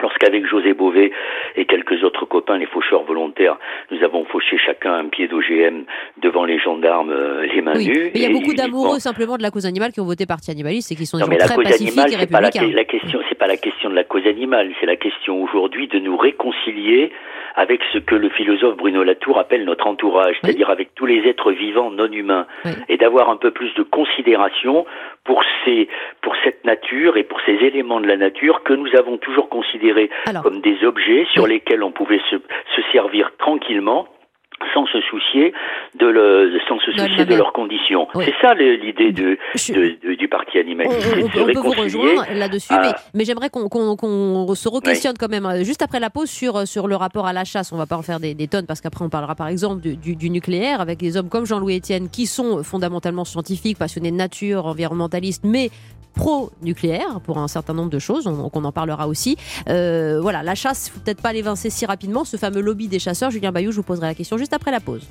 Lorsqu'avec José Bové et quelques autres copains, les faucheurs volontaires, nous avons fauché chacun un pied d'OGM devant les gendarmes, euh, les mains Oui. nues. Mais il y a beaucoup d'amoureux simplement de la cause animale qui ont voté parti animaliste et qui sont des non, gens mais la très cause pacifiques animale, et pas la, la question, c'est pas la question de la cause animale, c'est la question aujourd'hui de nous réconcilier avec ce que le philosophe Bruno Latour appelle notre entourage, Oui. c'est-à-dire avec tous les êtres vivants non humains, Oui. et d'avoir un peu plus de considération pour ces, pour cette nature et pour ces éléments de la nature que nous avons toujours considérés Alors, comme des objets sur Oui. lesquels on pouvait se, se servir tranquillement sans se soucier de le, sans se soucier de leurs conditions. Oui. C'est ça l'idée de- de- du parti animaliste, on- peut vous rejoindre là-dessus, à- mais, mais j'aimerais qu'on qu'on se re-questionne quand même euh, juste après la pause sur, sur le rapport à la chasse. On va pas en faire des, des tonnes parce qu'après on parlera par exemple du, du- du nucléaire avec des hommes comme Jean-Louis Etienne qui sont fondamentalement scientifiques, passionnés de nature, environnementalistes, mais pro-nucléaire pour un certain nombre de choses, donc on en parlera aussi. Euh, voilà, la chasse, faut peut-être pas l'évincer si rapidement. Ce fameux lobby des chasseurs, Julien Bayou, je vous poserai la question juste après la pause.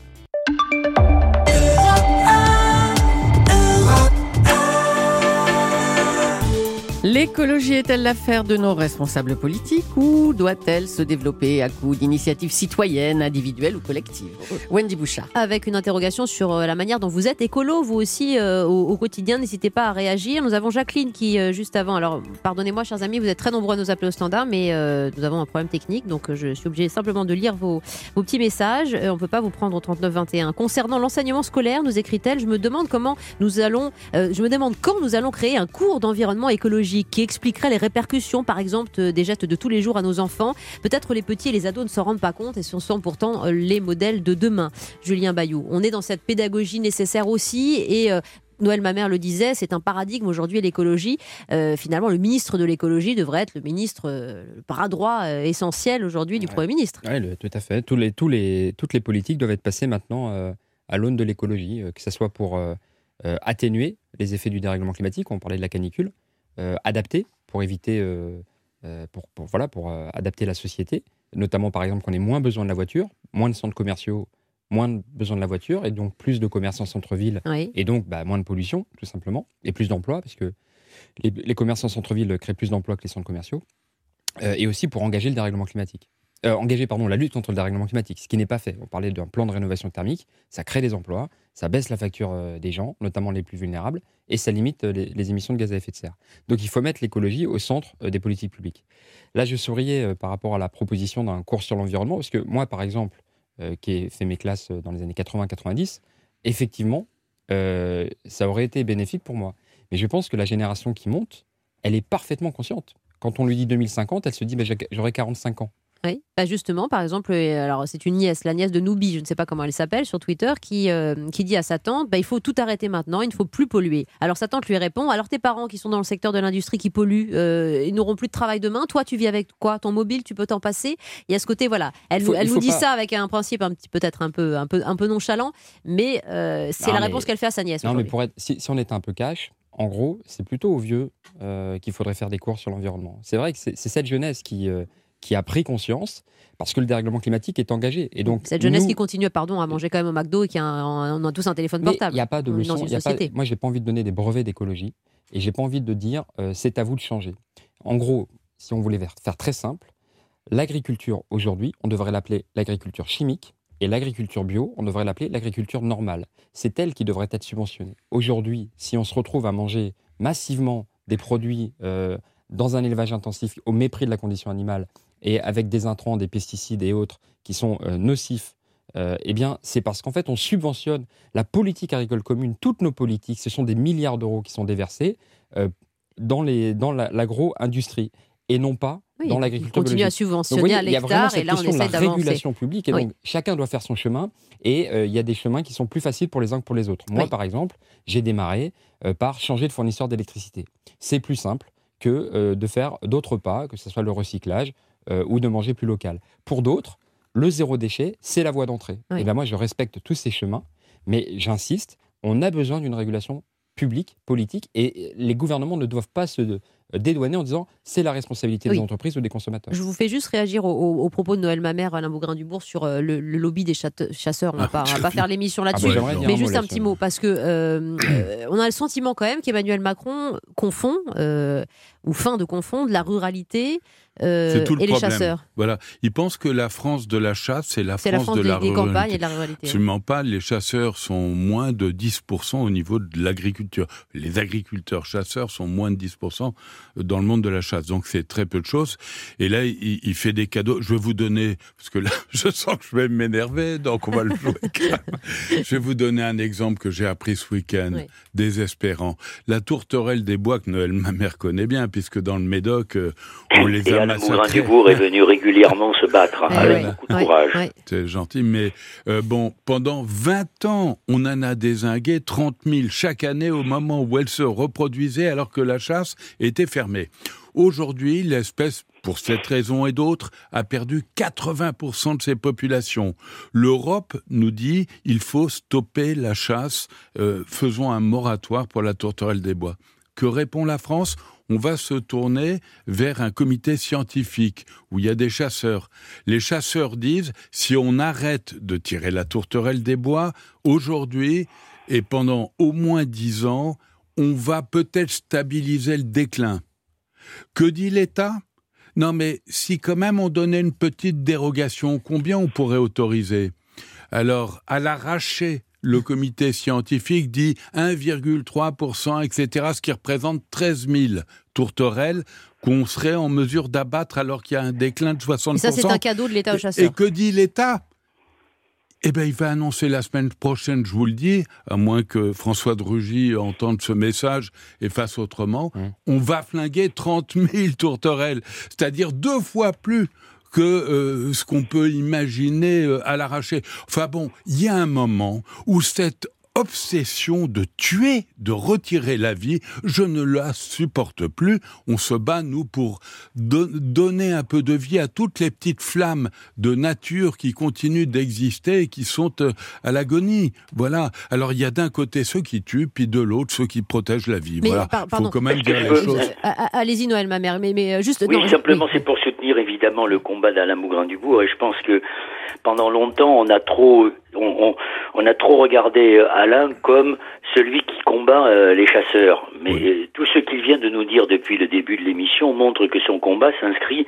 L'écologie est-elle l'affaire de nos responsables politiques ou doit-elle se développer à coup d'initiatives citoyennes, individuelles ou collectives? Wendy Bouchard. Avec une interrogation sur euh, la manière dont vous êtes écolo, vous aussi, euh, au, quotidien. N'hésitez pas à réagir. Nous avons Jacqueline qui, euh, juste avant, alors pardonnez-moi, chers amis, vous êtes très nombreux à nous appeler au standard, mais nous avons un problème technique, donc je suis obligée simplement de lire vos, petits messages. on ne peut pas vous prendre au 39-21. Concernant l'enseignement scolaire, nous écrit-elle, je me demande comment nous allons, je me demande quand nous allons créer un cours d'environnement écologique qui expliquerait les répercussions, par exemple, des gestes de tous les jours à nos enfants. Peut-être les petits et les ados ne s'en rendent pas compte et ce sont pourtant euh, les modèles de demain. Julien Bayou, on est dans cette pédagogie nécessaire aussi et euh, Noël Mamère le disait, c'est un paradigme aujourd'hui l'écologie. Euh, finalement, le ministre de l'écologie devrait être le ministre, le bras droit essentiel aujourd'hui du Premier ministre. Oui, tout à fait. Tous les, tous les, toutes les politiques doivent être passées maintenant à l'aune de l'écologie, que ce soit pour atténuer les effets du dérèglement climatique, on parlait de la canicule, euh, adapter pour éviter, euh, euh, pour, voilà, pour adapter la société, notamment par exemple qu'on ait moins besoin de la voiture, moins de centres commerciaux, moins besoin de la voiture, et donc plus de commerces en centre-ville, et donc bah, moins de pollution, tout simplement, et plus d'emplois, parce que les, les commerces en centre-ville créent plus d'emplois que les centres commerciaux, et aussi pour engager le dérèglement climatique. Euh, engager pardon, la lutte contre le dérèglement climatique, ce qui n'est pas fait. On parlait d'un plan de rénovation thermique, ça crée des emplois, ça baisse la facture euh, des gens, notamment les plus vulnérables, et ça limite euh, les, émissions de gaz à effet de serre. Donc il faut mettre l'écologie au centre des politiques publiques. Là, je souriais par rapport à la proposition d'un cours sur l'environnement, parce que moi, par exemple, qui ai fait mes classes dans les années 80-90, effectivement, ça aurait été bénéfique pour moi. Mais je pense que la génération qui monte, elle est parfaitement consciente. Quand on lui dit 2050, elle se dit bah, j'aurai 45 ans. Oui, bah justement, par exemple, euh, alors c'est une nièce, la nièce de Noubi, je ne sais pas comment elle s'appelle, sur Twitter, qui, euh, qui dit à sa tante bah, il faut tout arrêter maintenant, il ne faut plus polluer. Alors sa tante lui répond alors tes parents qui sont dans le secteur de l'industrie qui polluent, euh, ils n'auront plus de travail demain. Toi, tu vis avec quoi? Ton mobile, tu peux t'en passer? Il y a ce côté, voilà. Elle, elle nous dit ça avec un principe un petit peut-être un peu, un, peu, un peu nonchalant, mais c'est la réponse qu'elle fait à sa nièce. Non, mais pour être, si, si on était un peu cash, en gros, c'est plutôt aux vieux qu'il faudrait faire des cours sur l'environnement. C'est vrai que c'est cette jeunesse qui, qui a pris conscience parce que le dérèglement climatique est engagé. Et donc, Cette jeunesse qui continue pardon, à manger quand même au McDo et qui a, on a tous un téléphone portable. Il n'y a pas de leçon. Dans une société. moi, j'ai pas envie de donner des brevets d'écologie et j'ai pas envie de dire euh, c'est à vous de changer. En gros, si on voulait faire très simple, l'agriculture aujourd'hui, on devrait l'appeler l'agriculture chimique et l'agriculture bio, on devrait l'appeler l'agriculture normale. C'est elle qui devrait être subventionnée. Aujourd'hui, si on se retrouve à manger massivement des produits euh, dans un élevage intensif au mépris de la condition animale et avec des intrants, des pesticides et autres qui sont euh, nocifs, euh, eh bien, c'est parce qu'en fait, on subventionne la politique agricole commune, toutes nos politiques, ce sont des milliards d'euros qui sont déversés euh, dans l'agro-industrie et non pas dans l'agriculture. On continue à subventionner à l'hectare et là, on essaie d'avancer. régulation publique et donc chacun doit faire son chemin et il y a des chemins qui sont plus faciles pour les uns que pour les autres. Moi, par exemple, j'ai démarré par changer de fournisseur d'électricité. C'est plus simple que de faire d'autres pas, que ce soit le recyclage, ou de manger plus local. Pour d'autres, le zéro déchet, c'est la voie d'entrée. Et bien moi, je respecte tous ces chemins, mais j'insiste, on a besoin d'une régulation publique, politique, et les gouvernements ne doivent pas se dédouaner en disant c'est la responsabilité des entreprises ou des consommateurs. Je vous fais juste réagir au, propos de Noël Mamère, Alain Bougrain-Dubourg, sur euh, le, lobby des chasseurs. On ne va pas, (laughs) pas faire l'émission ah, là-dessus, mais juste un petit mot, parce que euh, on a le sentiment quand même qu'Emmanuel Macron confond, ou fin de confondre, la ruralité euh, tout le et les chasseurs. Voilà, ils pensent que la France de la chasse, c'est la, France de, la, des campagnes et de la ruralité. Absolument pas. Les chasseurs sont moins de 10% au niveau de l'agriculture. Les agriculteurs chasseurs sont moins de 10% dans le monde de la chasse. Donc c'est très peu de choses. Et là, il, fait des cadeaux. Je vais vous donner, parce que là, (laughs) je sens que je vais m'énerver, donc on va le jouer. je vais vous donner un exemple que j'ai appris ce week-end, désespérant. La tourterelle des bois que Noël, ma mère connaît bien, puisque dans le Médoc, euh, (coughs) on les a Alain Dubourg est (laughs) venu régulièrement se battre hein, avec beaucoup de courage. C'est gentil, mais euh, bon, pendant 20 ans, on en a désingué 30 000 chaque année au moment où elles se reproduisaient alors que la chasse était fermée. Aujourd'hui, l'espèce, pour cette raison et d'autres, a perdu 80% de ses populations. L'Europe nous dit il faut stopper la chasse, euh, faisons un moratoire pour la tourterelle des bois. Que répond la France? On va se tourner vers un comité scientifique où il y a des chasseurs. Les chasseurs disent, si on arrête de tirer la tourterelle des bois, aujourd'hui et pendant au moins dix ans, on va peut-être stabiliser le déclin. Que dit l'État? Non mais si quand même on donnait une petite dérogation, combien on pourrait autoriser? Alors, à l'arraché, le comité scientifique dit 1,3%, etc., ce qui représente 13 000 tourterelles qu'on serait en mesure d'abattre alors qu'il y a un déclin de 60%. Et ça, c'est un cadeau de l'État aux chasseurs. Et que dit l'État? Eh bien, il va annoncer la semaine prochaine, je vous le dis, à moins que François de Rugy entende ce message et fasse autrement, mmh. on va flinguer 30 000 tourterelles, c'est-à-dire deux fois plus que euh, ce qu'on peut imaginer euh, à l'arraché. Enfin bon, il y a un moment où cette obsession de tuer, de retirer la vie, je ne la supporte plus. On se bat, nous, pour donner un peu de vie à toutes les petites flammes de nature qui continuent d'exister et qui sont euh, à l'agonie. Voilà. Alors, il y a d'un côté ceux qui tuent, puis de l'autre ceux qui protègent la vie. voilà. Il faut quand même dire les choses. Allez-y, Noël, ma mère. Mais, mais euh, juste. Oui, simplement, c'est pour soutenir évidemment le combat d'Alain Bougrain-Dubourg. Et je pense que pendant longtemps, on a trop, on, on, a trop regardé euh, Alain comme celui qui combat euh, les chasseurs. Mais euh, tout ce qu'il vient de nous dire depuis le début de l'émission montre que son combat s'inscrit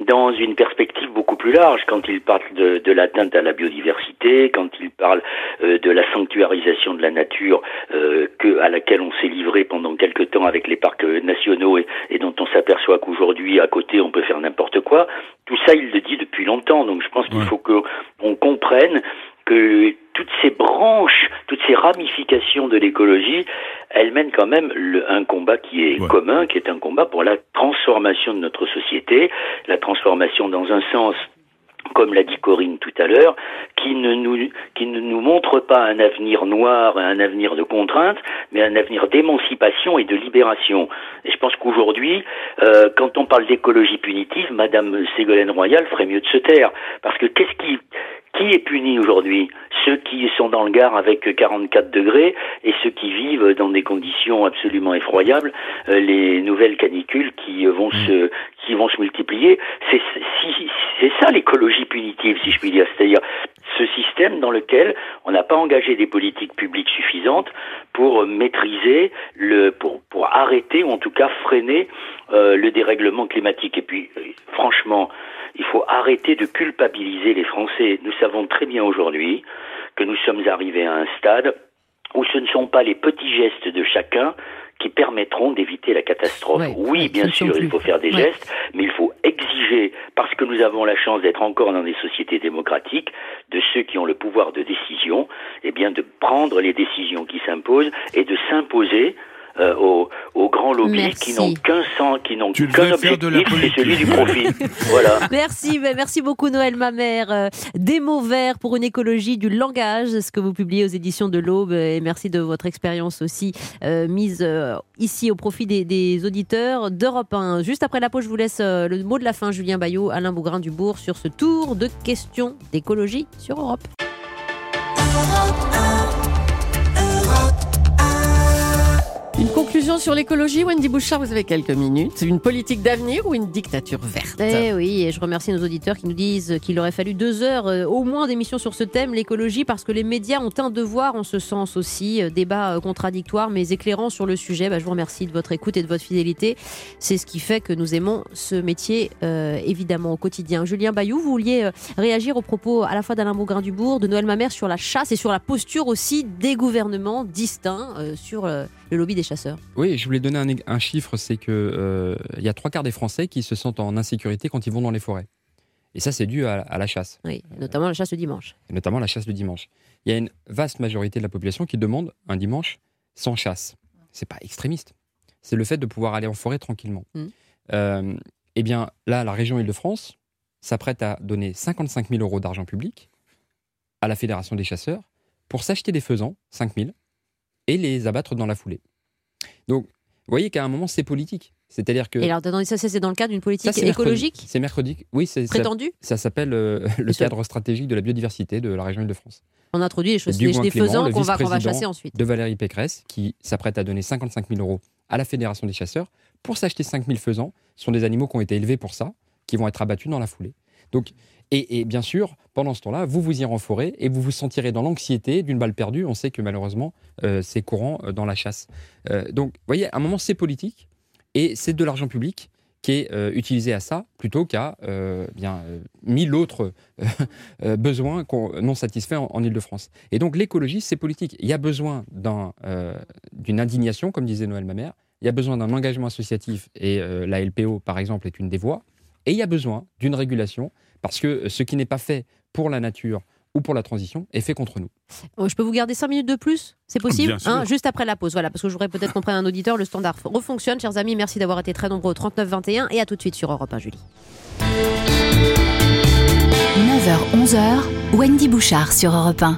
dans une perspective beaucoup plus large. Quand il parle de, de l'atteinte à la biodiversité, quand il parle de la sanctuarisation de la nature que, à laquelle on s'est livré pendant quelque temps avec les parcs nationaux et, et dont on s'aperçoit qu'aujourd'hui, à côté, on peut faire n'importe quoi. Tout ça, il le dit depuis longtemps. Donc je pense qu'il faut qu'on comprenne que toutes ces branches, toutes ces ramifications de l'écologie, elles mènent quand même un combat qui est commun, qui est un combat pour la transformation de notre société, la transformation dans un sens comme l'a dit Corinne tout à l'heure, qui ne nous qui montre pas un avenir noir, un avenir de contrainte, mais un avenir d'émancipation et de libération. Et je pense qu'aujourd'hui, euh, quand on parle d'écologie punitive, Madame Ségolène Royal ferait mieux de se taire, parce que qu'est-ce qui qui est puni aujourd'hui? Ceux qui sont dans le Gard avec 44 degrés et ceux qui vivent dans des conditions absolument effroyables, euh, les nouvelles canicules qui vont mm. se qui vont se multiplier. C'est c'est ça l'écologie punitive, si je puis dire. C'est-à-dire ce système dans lequel on n'a pas engagé des politiques publiques suffisantes pour maîtriser le pour pour arrêter ou en tout cas freiner euh, le dérèglement climatique. Et puis euh, franchement il faut arrêter de culpabiliser les Français. Nous savons très bien aujourd'hui que nous sommes arrivés à un stade où ce ne sont pas les petits gestes de chacun qui permettront d'éviter la catastrophe. oui, bien sûr, il faut faire des gestes, mais il faut exiger, parce que nous avons la chance d'être encore dans des sociétés démocratiques, de ceux qui ont le pouvoir de décision, eh bien de prendre les décisions qui s'imposent et de s'imposer euh, aux, lobbies qui n'ont qu'un sang, qui n'ont qu'un objectif, c'est celui du profit. (laughs) voilà. Merci, merci beaucoup Noël ma mère. Euh, des mots verts pour une écologie du langage, ce que vous publiez aux éditions de l'Aube, et merci de votre expérience aussi euh, mise ici au profit des, des auditeurs d'Europe 1. Juste après la pause, je vous laisse le mot de la fin, Julien Bayot, Alain Bougrain-Dubourg, sur ce tour de questions d'écologie sur Europe. Une conclusion sur l'écologie, Wendy Bouchard, vous avez quelques minutes. Une politique d'avenir ou une dictature verte Eh oui, et je remercie nos auditeurs qui nous disent qu'il aurait fallu deux heures euh, au moins d'émission sur ce thème, l'écologie, parce que les médias ont un devoir en ce sens aussi. Euh, débat euh, contradictoire, mais éclairant sur le sujet. Bah, je vous remercie de votre écoute et de votre fidélité. C'est ce qui fait que nous aimons ce métier, évidemment, au quotidien. Julien Bayou, vous vouliez réagir aux propos à la fois d'Alain Bougrain-Dubourg, de Noël Mamère sur la chasse et sur la posture aussi des gouvernements distincts sur le lobby des chasseurs. Oui, je voulais donner un, un chiffre, c'est qu'il euh, y a trois quarts des Français qui se sentent en insécurité quand ils vont dans les forêts. Et ça, c'est dû à, la chasse. Oui, notamment la chasse le dimanche. Et notamment la chasse le dimanche. Il y a une vaste majorité de la population qui demande un dimanche sans chasse. C'est pas extrémiste. C'est le fait de pouvoir aller en forêt tranquillement. Mm. Euh, eh bien, là, la région Île-de-France s'apprête à donner 55 000 euros d'argent public à la Fédération des chasseurs pour s'acheter des faisans, 5 000, et les abattre dans la foulée. Donc, vous voyez qu'à un moment, c'est politique. C'est-à-dire que. Et alors, ça, c'est dans le cadre d'une politique écologique C'est mercredi. Oui, c'est. Prétendu Ça, s'appelle euh, le cadre stratégique de la biodiversité de la région Île-de-France. On introduit les choses, des, faisans qu'on va, va, chasser ensuite. De Valérie Pécresse, qui s'apprête à donner 55 000 euros à la Fédération des chasseurs pour s'acheter 5000 faisans. Ce sont des animaux qui ont été élevés pour ça, qui vont être abattus dans la foulée. Donc, et, bien sûr, pendant ce temps-là, vous vous irez en et vous vous sentirez dans l'anxiété d'une balle perdue. On sait que malheureusement, euh, c'est courant euh, dans la chasse. Euh, donc, vous voyez, à un moment, c'est politique et c'est de l'argent public qui est utilisé à ça plutôt qu'à bien mille autres (laughs) besoins non satisfaits en, Ile-de-France. Et donc l'écologie, c'est politique. Il y a besoin d'une indignation, comme disait Noël Mamère. Il y a besoin d'un engagement associatif et la LPO, par exemple, est une des voies. Et il y a besoin d'une régulation parce que ce qui n'est pas fait pour la nature ou pour la transition est fait contre nous. Oh, je peux vous garder 5 minutes de plus? C'est possible hein, Juste après la pause, voilà, parce que je voudrais peut-être qu'on prenne un auditeur, le standard refonctionne. Chers amis, merci d'avoir été très nombreux au 39-21 et à tout de suite sur Europe 1, Julie. 9h-11h, Wendy Bouchard sur Europe 1.